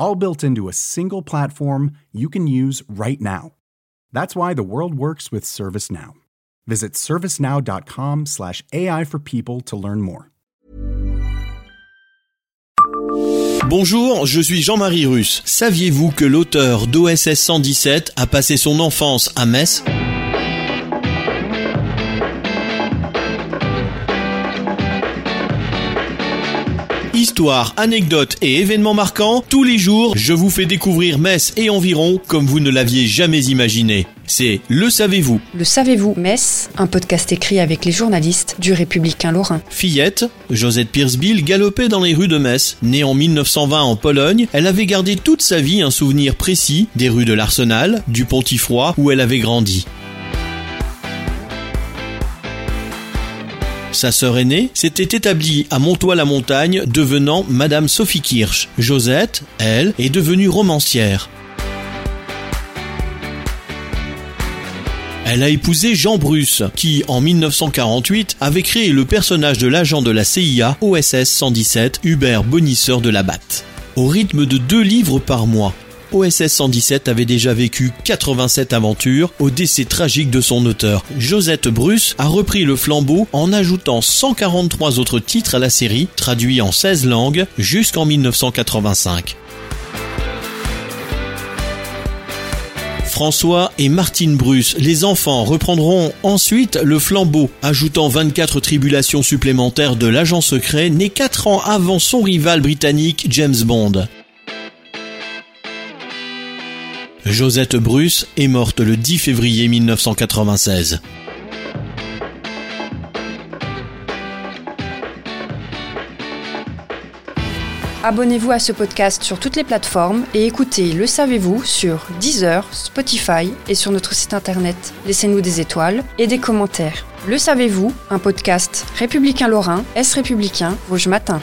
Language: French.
all built into a single platform you can use right now. That's why the world works with ServiceNow. Visit servicenow.com/slash AI for people to learn more. Bonjour, je suis Jean-Marie Russe. Saviez-vous que l'auteur d'OSS 117 a passé son enfance à Metz Histoire, anecdotes et événements marquants, tous les jours, je vous fais découvrir Metz et environ comme vous ne l'aviez jamais imaginé. C'est Le Savez-vous. Le Savez-vous Metz, un podcast écrit avec les journalistes du Républicain Lorrain. Fillette, Josette Piersbill galopait dans les rues de Metz. Née en 1920 en Pologne, elle avait gardé toute sa vie un souvenir précis des rues de l'Arsenal, du Pontifroy, où elle avait grandi. Sa sœur aînée s'était établie à Montois-la-Montagne, devenant Madame Sophie Kirsch. Josette, elle, est devenue romancière. Elle a épousé Jean Bruce, qui, en 1948, avait créé le personnage de l'agent de la CIA OSS 117, Hubert Bonisseur de la Batte. Au rythme de deux livres par mois, OSS 117 avait déjà vécu 87 aventures au décès tragique de son auteur. Josette Bruce a repris le flambeau en ajoutant 143 autres titres à la série, traduits en 16 langues, jusqu'en 1985. François et Martine Bruce, les enfants, reprendront ensuite le flambeau, ajoutant 24 tribulations supplémentaires de l'agent secret né 4 ans avant son rival britannique James Bond. Josette Bruce est morte le 10 février 1996. Abonnez-vous à ce podcast sur toutes les plateformes et écoutez Le Savez-vous sur Deezer, Spotify et sur notre site internet. Laissez-nous des étoiles et des commentaires. Le Savez-vous, un podcast républicain lorrain, Est républicain, Vosges Matin.